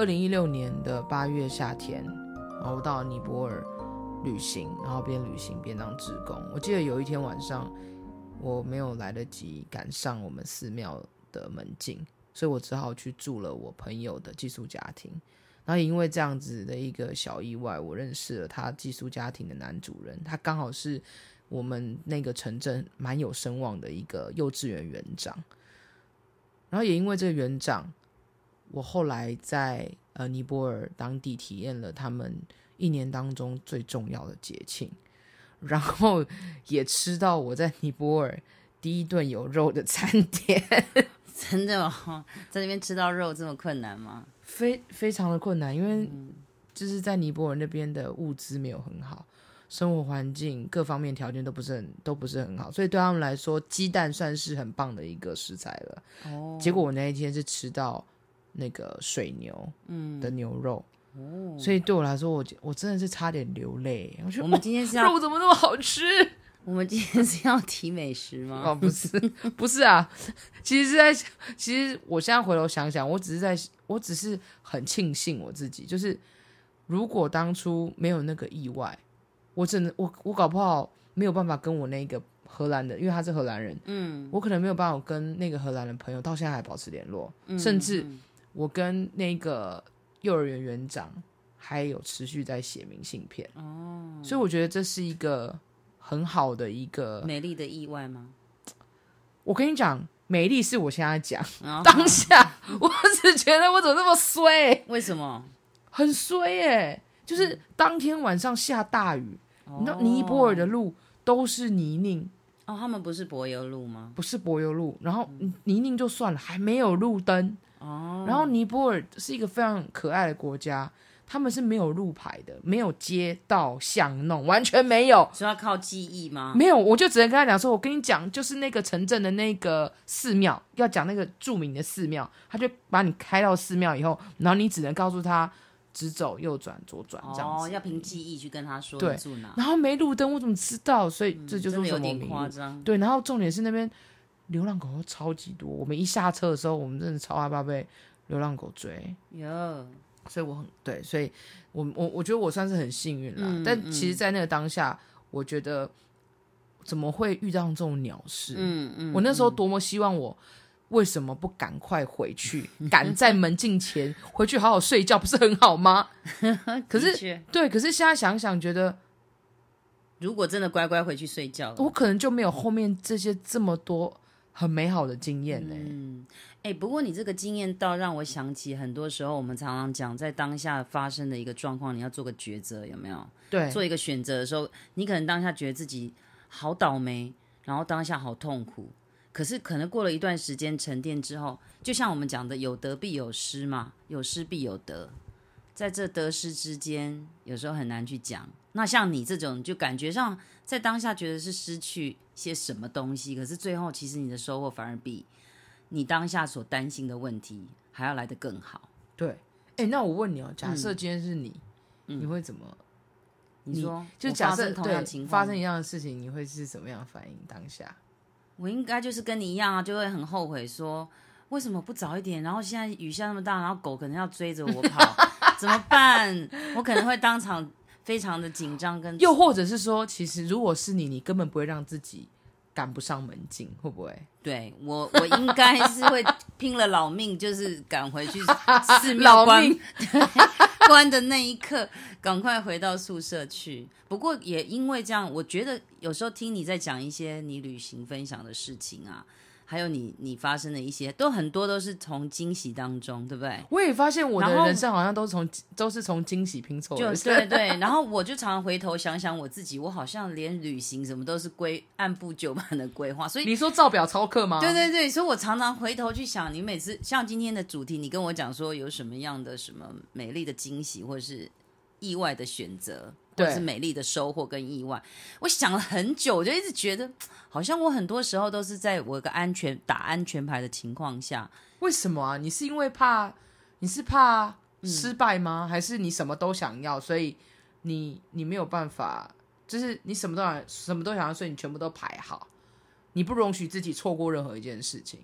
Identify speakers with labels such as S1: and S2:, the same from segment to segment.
S1: 二零一六年的八月夏天，然后我到尼泊尔旅行，然后边旅行边当职工。我记得有一天晚上，我没有来得及赶上我们寺庙的门禁，所以我只好去住了我朋友的寄宿家庭。然后因为这样子的一个小意外，我认识了他寄宿家庭的男主人，他刚好是我们那个城镇蛮有声望的一个幼稚园园长。然后也因为这个园长，我后来在呃尼泊尔当地体验了他们一年当中最重要的节庆，然后 也吃到我在尼泊尔第一顿有肉的餐点。
S2: 真的吗？在那边吃到肉这么困难吗？
S1: 非非常的困难，因为就是在尼泊尔那边的物资没有很好，生活环境各方面条件都不是很都不是很好，所以对他们来说，鸡蛋算是很棒的一个食材了。哦，结果我那一天是吃到那个水牛的牛肉，嗯，所以对我来说，我我真的是差点流泪。我觉得，我们今天是要，哦，肉怎么那么好吃？
S2: 我们今天是要提美食吗？
S1: 哦，不是，不是啊。其实是在，其实我现在回头想想，我只是在，我只是很庆幸我自己，就是如果当初没有那个意外，我真的，我我搞不好没有办法跟我那个荷兰的，因为他是荷兰人，嗯，我可能没有办法跟那个荷兰的朋友到现在还保持联络，嗯，甚至我跟那个幼儿园园长还有持续在写明信片，哦，所以我觉得这是一个。很好的一个
S2: 美丽的意外吗？
S1: 我跟你讲，美丽是我现在讲、哦、当下，我只觉得我怎么那么衰？
S2: 为什么？
S1: 很衰耶、欸！就是当天晚上下大雨，嗯、你知道尼泊尔的路都是泥泞
S2: 哦。他们不是柏油路吗？
S1: 不是柏油路，然后泥泞就算了，还没有路灯哦。然后尼泊尔是一个非常可爱的国家。他们是没有路牌的，没有街道巷弄，完全没有。
S2: 是要靠记忆吗？
S1: 没有，我就只能跟他讲说：“我跟你讲，就是那个城镇的那个寺庙，要讲那个著名的寺庙，他就把你开到寺庙以后，然后你只能告诉他直走、右转、左转这样子。
S2: 哦，要凭记忆去跟他说
S1: 对
S2: 住哪。
S1: 然后没路灯，我怎么知道？所以这就是
S2: 有点夸张。
S1: 对，然后重点是那边流浪狗超级多。我们一下车的时候，我们真的超害怕被流浪狗追。有。所以我很对，所以我我我觉得我算是很幸运啦。嗯、但其实，在那个当下，嗯、我觉得怎么会遇到这种鸟事？嗯嗯，我那时候多么希望我为什么不赶快回去，赶在门禁前回去好好睡觉，不是很好吗？可是确对，可是现在想想，觉得
S2: 如果真的乖乖回去睡觉，
S1: 我可能就没有后面这些这么多很美好的经验呢、欸。
S2: 嗯。哎、欸，不过你这个经验倒让我想起，很多时候我们常常讲，在当下发生的一个状况，你要做个抉择，有没有？
S1: 对，
S2: 做一个选择的时候，你可能当下觉得自己好倒霉，然后当下好痛苦，可是可能过了一段时间沉淀之后，就像我们讲的，有得必有失嘛，有失必有得，在这得失之间，有时候很难去讲。那像你这种，就感觉上在当下觉得是失去些什么东西，可是最后其实你的收获反而比。你当下所担心的问题还要来得更好。
S1: 对，哎、欸，那我问你哦，假设今天是你，嗯、你会怎么？
S2: 你说，
S1: 就假设同样情况发生一样的事情，你会是怎么样的反应？当下，
S2: 我应该就是跟你一样啊，就会很后悔，说为什么不早一点？然后现在雨下那么大，然后狗可能要追着我跑，怎么办？我可能会当场非常的紧张，跟
S1: 又或者是说，其实如果是你，你根本不会让自己。赶不上门禁，会不会？
S2: 对我，我应该是会 拼了老命，就是赶回去 寺庙关命关的那一刻，赶快回到宿舍去。不过也因为这样，我觉得有时候听你在讲一些你旅行分享的事情啊。还有你，你发生的一些都很多都是从惊喜当中，对不对？
S1: 我也发现我的人生好像都是从都是从惊喜拼凑的，
S2: 就对对。然后我就常常回头想想我自己，我好像连旅行什么都是规按部就班的规划。所以
S1: 你说照表操课吗？
S2: 对对对，所以我常常回头去想，你每次像今天的主题，你跟我讲说有什么样的什么美丽的惊喜，或者是意外的选择。或者是美丽的收获跟意外，我想了很久，我就一直觉得，好像我很多时候都是在我一个安全打安全牌的情况下。
S1: 为什么啊？你是因为怕，你是怕失败吗？嗯、还是你什么都想要，所以你你没有办法，就是你什么都想，什么都想要，所以你全部都排好，你不容许自己错过任何一件事情。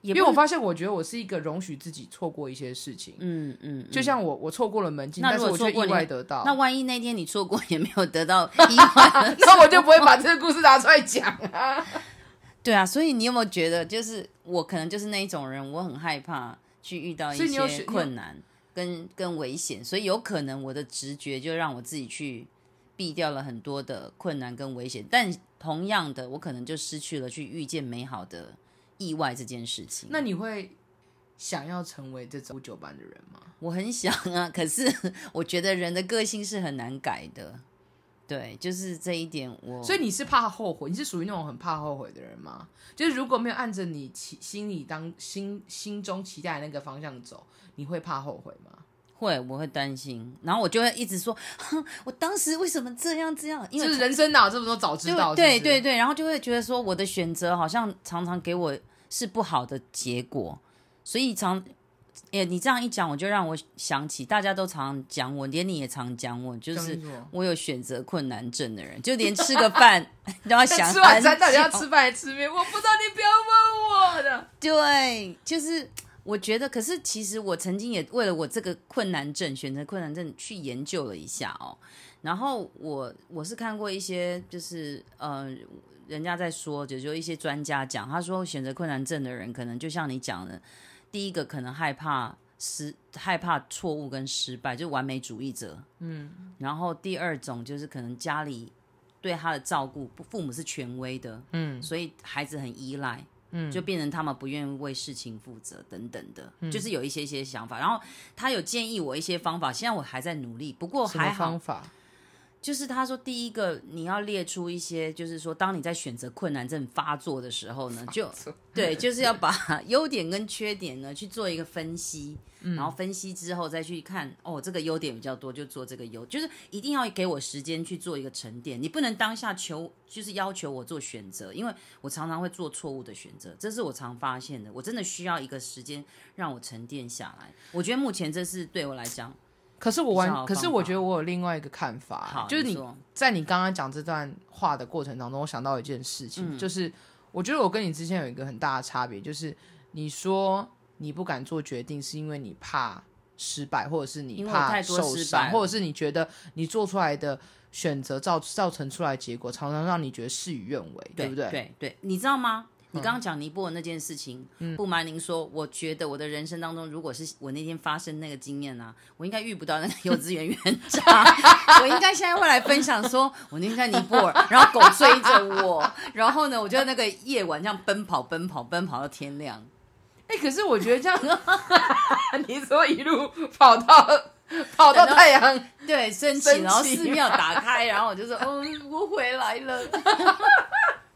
S1: 因为我发现，我觉得我是一个容许自己错过一些事情。
S2: 嗯嗯，
S1: 就像我，我错过了门禁，但是我却意外得到。
S2: 那万一那天你错过也没有得到 意外，
S1: 那我就不会把这个故事拿出来讲啊。
S2: 对啊，所以你有没有觉得，就是我可能就是那一种人，我很害怕去遇到一些困难跟跟危险，所以有可能我的直觉就让我自己去避掉了很多的困难跟危险，但同样的，我可能就失去了去遇见美好的。意外这件事情，
S1: 那你会想要成为这种九班的人吗？
S2: 我很想啊，可是 我觉得人的个性是很难改的。对，就是这一点我。
S1: 所以你是怕后悔？你是属于那种很怕后悔的人吗？就是如果没有按着你心里当心心中期待的那个方向走，你会怕后悔吗？
S2: 会，我会担心，然后我就会一直说，哼，我当时为什么这样这样？因为
S1: 就是人生哪有这么多早知道？
S2: 对对对，然后就会觉得说，我的选择好像常常给我是不好的结果，所以常，哎，你这样一讲，我就让我想起，大家都常讲我，连你也常讲我，就是我有选择困难症的人，就连吃个饭 都要想
S1: 吃晚餐到底要吃饭还是吃面，我不知道，你不要问我的。
S2: 对，就是。我觉得，可是其实我曾经也为了我这个困难症，选择困难症去研究了一下哦。然后我我是看过一些，就是呃，人家在说，就就一些专家讲，他说选择困难症的人，可能就像你讲的，第一个可能害怕失，害怕错误跟失败，就完美主义者。嗯。然后第二种就是可能家里对他的照顾，父母是权威的，嗯，所以孩子很依赖。嗯，就变成他们不愿意为事情负责等等的，嗯，就是有一些些想法。然后他有建议我一些方法，现在我还在努力。不过还好，
S1: 方法
S2: 就是他说第一个你要列出一些，就是说当你在选择困难症发作的时候呢，就对，就是要把 优点跟缺点呢去做一个分析。嗯、然后分析之后再去看，哦，这个优点比较多，就做这个优，就是一定要给我时间去做一个沉淀。你不能当下求，就是要求我做选择，因为我常常会做错误的选择，这是我常发现的。我真的需要一个时间让我沉淀下来。我觉得目前这是对我来讲，
S1: 可是我完，可是我觉得我有另外一个看法，就是你，你在你刚刚讲这段话的过程当中，我想到一件事情，嗯、就是我觉得我跟你之前有一个很大的差别，就是你说。你不敢做决定，是因为你怕失败，或者是你怕受伤，或者是你觉得你做出来的选择造造成出来的结果，常常让你觉得事与愿违，对，对不对？
S2: 对对，你知道吗？你刚刚讲尼泊尔那件事情，嗯、不瞒您说，我觉得我的人生当中，如果是我那天发生那个经验啊，我应该遇不到那个 幼稚园园长，我应该现在会来分享说，我那天在尼泊尔，然后狗追着我，然后呢，我就那个夜晚这样奔跑奔跑奔跑到天亮。
S1: 哎、欸，可是我觉得这样，你说一路跑到跑到太阳
S2: 对升起，然后寺庙打开，然后我就说，嗯，我回来了。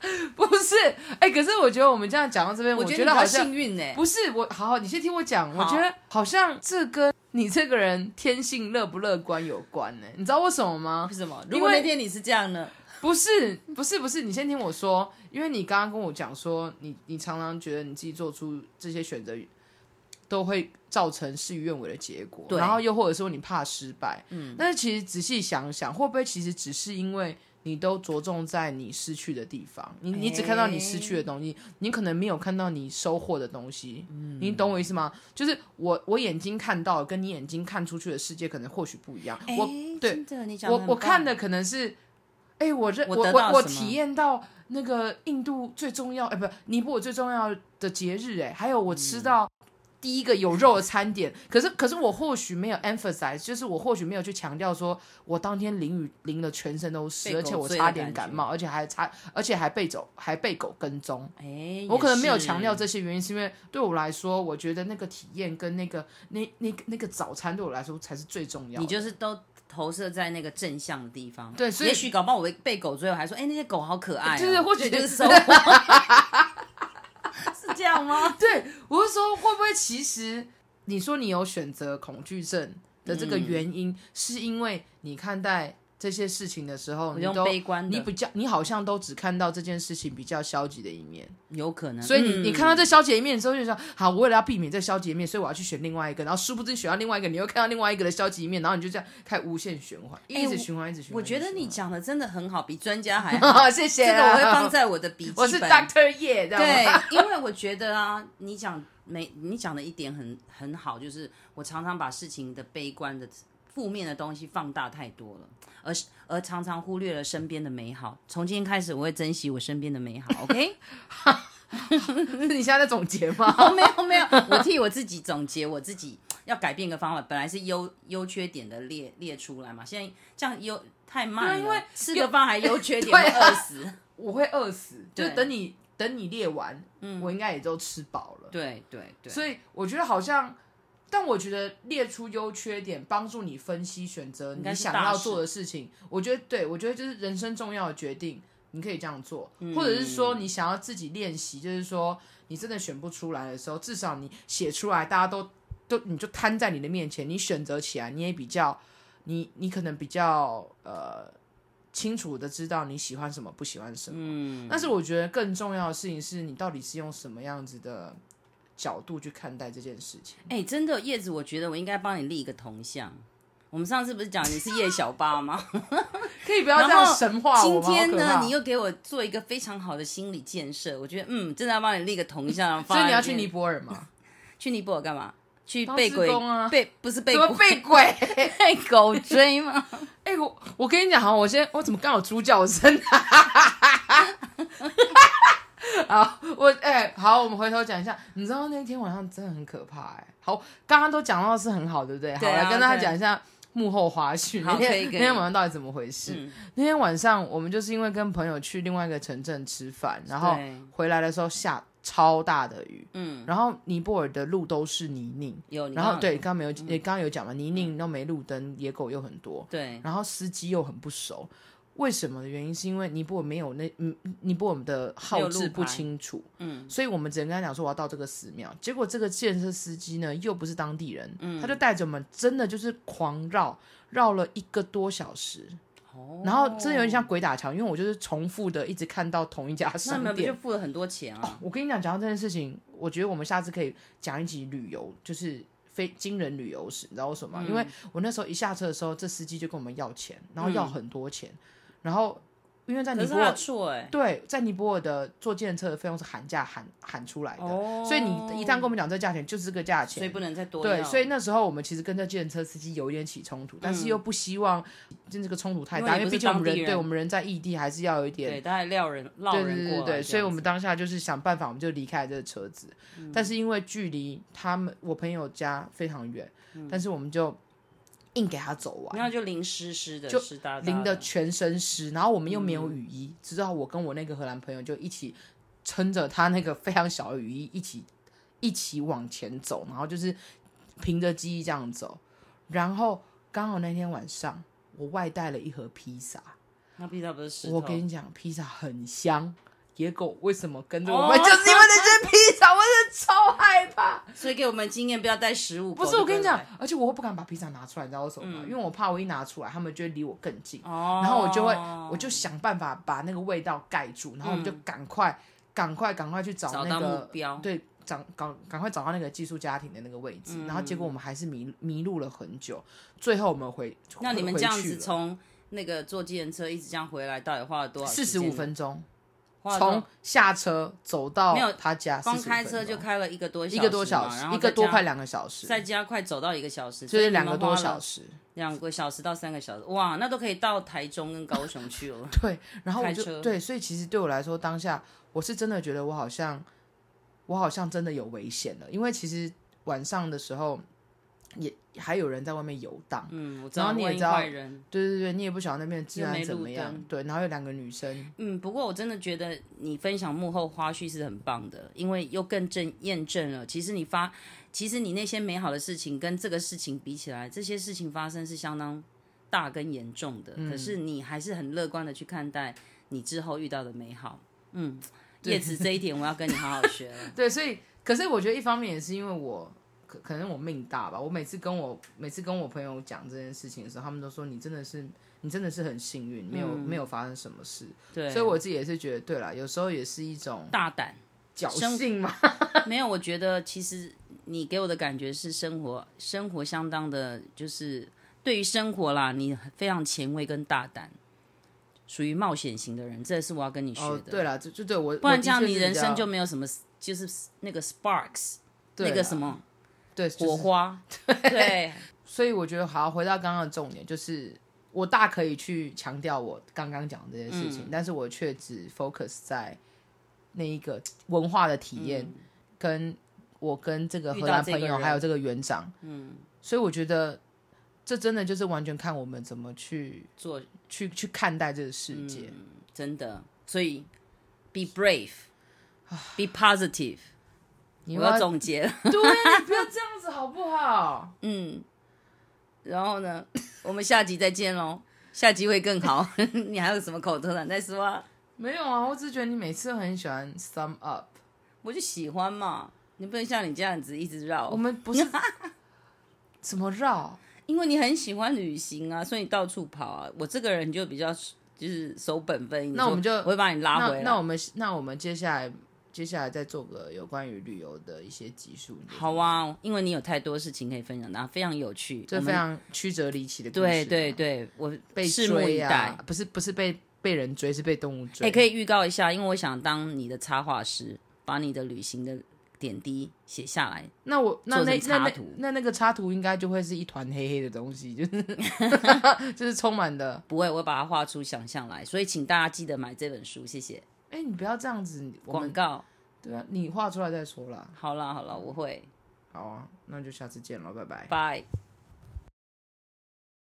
S1: 不是，哎、欸，可是我觉得我们这样讲到这边，我觉得好幸
S2: 运呢。
S1: 不是，我好好，你先听我讲。我觉得好像这跟你这个人天性乐不乐观有关呢。你知道为什么吗？
S2: 为什么？如果那天你是这样呢？
S1: 不是不是不是，你先听我说，因为你刚刚跟我讲说，你你常常觉得你自己做出这些选择，都会造成事与愿违的结果，然后又或者说你怕失败，嗯，但是其实仔细想想，会不会其实只是因为你都着重在你失去的地方，你你只看到你失去的东西，欸，你可能没有看到你收获的东西，嗯，你懂我意思吗？就是我我眼睛看到跟你眼睛看出去的世界可能或许不一样，欸，我对，我我看的可能是。哎、欸，我认我我我体验到那个印度最重要哎，不，尼泊尔最重要的节日哎，还有我吃到第一个有肉的餐点。嗯、可是可是我或许没有 emphasize，就是我或许没有去强调说，我当天淋雨淋的全身都湿，而且我差点感冒，而且还差，而且还被走，还被狗跟踪。哎、欸，我可能没有强调这些原因，是因为对我来说，我觉得那个体验跟那个那那那个早餐对我来说才是最重要的。
S2: 你就是都。投射在那个正向的地方，
S1: 对，所以也
S2: 许搞不好我被狗追，我还说，哎、欸，那些狗好可爱、喔，
S1: 就是或许就是
S2: 样吗？
S1: 对，我是说，会不会其实你说你有选择恐惧症的这个原因，嗯、是因为你看待这些事情的时候，你都
S2: 用悲观
S1: 你比较，你好像都只看到这件事情比较消极的一面，
S2: 有可能。
S1: 所以你、
S2: 嗯
S1: 你看到这消极一面之后，就说好，我为了要避免这消极一面，所以我要去选另外一个，然后殊不知选到另外一个，你又看到另外一个的消极一面，然后你就这样开无限循环，一直循环，一直循环。
S2: 我觉得你讲的真的很好，比专家还。
S1: 谢谢。
S2: 这个我会放在我的笔记本。
S1: 我是 Doctor 叶，这样
S2: 对
S1: 吗？，
S2: 因为我觉得啊，你讲没你讲的一点很很好，就是我常常把事情的悲观的负面的东西放大太多了，而而常常忽略了身边的美好。从今天开始，我会珍惜我身边的美好。OK？
S1: 你现在在总结吗？
S2: 哦，没有没有，我替我自己总结，我自己要改变个方法。本来是优优缺点的列列出来嘛，现在这样优太慢了，
S1: 因为
S2: 吃个饭还优缺
S1: 点，
S2: 会饿死。
S1: 我会饿死，就是等你等你列完，我应该也都吃饱了。
S2: 对对对，
S1: 所以我觉得好像，但我觉得列出优缺点，帮助你分析选择你想要做的事情。我觉得对，我觉得就是人生重要的决定，你可以这样做，
S2: 嗯
S1: 或者是说你想要自己练习，就是说你真的选不出来的时候，至少你写出来，大家都都你就摊在你的面前，你选择起来，你也比较，你你可能比较呃清楚的知道你喜欢什么，不喜欢什么。
S2: 嗯，
S1: 但是我觉得更重要的事情是你到底是用什么样子的角度去看待这件事情。
S2: 哎、真的叶子，我觉得我应该帮你立一个铜像。我们上次不是讲你是叶小八吗？
S1: 可以不要这样神话我吗？
S2: 今天呢，你又给我做一个非常好的心理建设，我觉得嗯，真的要帮你立个铜像。
S1: 所以你要去尼泊尔吗？
S2: 去尼泊尔干嘛？去被鬼
S1: 啊
S2: 被不是被
S1: 怎么
S2: 鬼
S1: 被鬼？
S2: 被狗追吗？
S1: 哎、我我跟你讲，哈，我先我怎么刚好猪叫声？好，我哎、好，我们回头讲一下。你知道那天晚上真的很可怕哎、好，刚刚都讲到是很好，对不对？好，来跟大家讲一下幕后花絮。那天那天晚上到底怎么回事？
S2: 嗯
S1: 那天晚上我们就是因为跟朋友去另外一个城镇吃饭，然
S2: 后
S1: 回来的时候下超大的雨，
S2: 嗯，
S1: 然后尼泊尔的路都是泥泞，
S2: 有，
S1: 然
S2: 后
S1: 对，刚刚没有，也刚刚有讲嘛，泥泞都没路灯，野狗又很多，
S2: 对
S1: 然后司机又很不熟。为什么的原因是因为尼泊尔没有那嗯尼泊尔的号志不清楚，
S2: 嗯，
S1: 所以我们只能跟他讲说我要到这个寺庙。结果这个建设司机呢又不是当地人，
S2: 嗯
S1: 他就带着我们真的就是狂绕，绕了一个多小时。
S2: 哦
S1: 然后真的有点像鬼打墙，因为我就是重复的一直看到同一家商
S2: 们不就。付了很多钱啊？
S1: 我跟你讲，讲到这件事情，我觉得我们下次可以讲一集旅游，就是非惊人旅游史，你知道为什么吗？
S2: 嗯
S1: 因为我那时候一下车的时候，这司机就跟我们要钱，然后要很多钱，然后因为在尼泊
S2: 尔，
S1: 对，在尼泊尔的坐计程车的费用是喊价喊喊出来的，
S2: 哦。
S1: 所以你一旦跟我们讲这价钱就是这个价钱，
S2: 所以不能再多对，
S1: 所以那时候我们其实跟这计程车司机有一点起冲突，但是又不希望就这个冲突太大，因
S2: 因为
S1: 毕竟我们人
S2: 人
S1: 对我们人在异地，还是要有一点
S2: 对，大概撂人绕
S1: 对
S2: 人过来
S1: 对对对，所以我
S2: 们
S1: 当下就是想办法，我们就离开这个车子。
S2: 嗯。
S1: 但是因为距离他们我朋友家非常远，
S2: 嗯。
S1: 但是我们就硬给他走完，
S2: 然后就淋湿湿的，
S1: 就淋的全身湿，然后我们又没
S2: 嗯
S1: 有雨衣，直到我跟我那个荷兰朋友就一起撑着他那个非常小的雨衣，一起一起往前走，然后就是凭着记忆这样走。然后刚好那天晚上，我外带了一盒披萨。
S2: 那披萨不是石头？
S1: 我跟你讲，披萨很香。野狗为什么跟着我
S2: 哦
S1: 们？就是因为那些披萨，我真的超害怕。
S2: 所以给我们经验，不要带食物。
S1: 不是，我跟你
S2: 讲，
S1: 而且我会不敢把披萨拿出来，你知道为什么吗？
S2: 嗯
S1: 因为我怕我一拿出来，他们就会离我更近，
S2: 哦，
S1: 然后我就会，我就想办法把那个味道盖住，然后我们就
S2: 嗯
S1: 赶快、赶快、赶快去找那个，
S2: 标。
S1: 对，找赶赶快找到那个寄宿家庭的那个位置。
S2: 嗯
S1: 然后结果我们还是迷迷路了很久，最后我们回，
S2: 那你们这样子从那个坐计程车一直这样回来，到底花了多少？
S1: 四十五，分
S2: 钟。
S1: 从下车走到
S2: 没有
S1: 他家，
S2: 光
S1: 45开车
S2: 就开了一个多小时，
S1: 一个多小
S2: 时
S1: 一个多快两个小时，
S2: 再加快走到一个小时，
S1: 就是两个多，小时。
S2: 两个小时到三个小时，哇，那都可以到台中跟高雄去了。
S1: 对，然后我就对，所以其实对我来说，当下我是真的觉得我好像，我好像真的有危险了，因为其实晚上的时候也还有人在外面游荡。
S2: 嗯，我知
S1: 然
S2: 道，
S1: 你也知道
S2: 坏人。
S1: 对对对，你也不晓得那边治安怎么
S2: 样。
S1: 对，然后有两个女生，
S2: 嗯，不过我真的觉得你分享幕后花絮是很棒的，因为又更证验证了，其实你发，其实你那些美好的事情跟这个事情比起来，这些事情发生是相当大跟严重的，
S1: 嗯
S2: 可是你还是很乐观的去看待你之后遇到的美好。嗯，
S1: 对
S2: 叶子这一点我要跟你好好学了。
S1: 对，所以可是我觉得一方面也是因为我可可能我命大吧，我每次跟我每次跟我朋友讲这件事情的时候，他们都说你真的是你真的是很幸运，没有、嗯、没有发生什么事。
S2: 对，
S1: 所以我自己也是觉得，对啦，有时候也是一种
S2: 大胆
S1: 侥幸嘛。
S2: 没有，我觉得其实你给我的感觉是生活生活相当的，就是对于生活啦，你非常前卫跟大胆。属于冒险型的人，这是我要跟你学的。
S1: 哦、对了，就就对我，
S2: 不然这样你人生就没有什么，就是那个 sparks，那个什么，
S1: 对，
S2: 火花。
S1: 对，
S2: 对。
S1: 所以我觉得，好，回到刚刚的重点，就是我大可以去强调我刚刚讲的这件事情，嗯、但是我却只 focus 在那一个文化的体验，嗯、跟我跟这个荷兰朋友还有这个园长，嗯，所以我觉得。这真的就是完全看我们怎么去做，去去看待这个世界，
S2: 嗯，真的。所以，be brave，be positive。你要我要总结了，
S1: 对，你不要这样子好不好？
S2: 嗯。然后呢，我们下集再见喽，下集会更好。你还有什么口头禅再说啊？
S1: 没有啊，我只是觉得你每次都很喜欢 sum up，
S2: 我就喜欢嘛。你不能像你这样子一直绕。
S1: 我们不是 怎么绕？
S2: 因为你很喜欢旅行啊，所以你到处跑啊。我这个人就比较就是守本分，
S1: 那我们就
S2: 我会把你拉回来。
S1: 那，那我们那我们接下来接下来再做个有关于旅游的一些集数。
S2: 好啊，因为你有太多事情可以分享，那非常有趣，
S1: 这非常曲折离奇的故事。
S2: 对对对，我
S1: 被追啊，不是不是被被人追，是被动物追。
S2: 也、欸、可以预告一下，因为我想当你的插画师，把你的旅行的。点滴写下来，
S1: 那我那那那那那那个插图应该就会是一团黑黑的东西，就是 就是充满的。
S2: 不会，我会把它画出想象来，所以请大家记得买这本书，谢谢。
S1: 哎、欸，你不要这样子，
S2: 广告。
S1: 对啊，你画出来再说啦。
S2: 好啦好啦，我会。
S1: 好啊，那就下次见了，拜拜。
S2: 拜。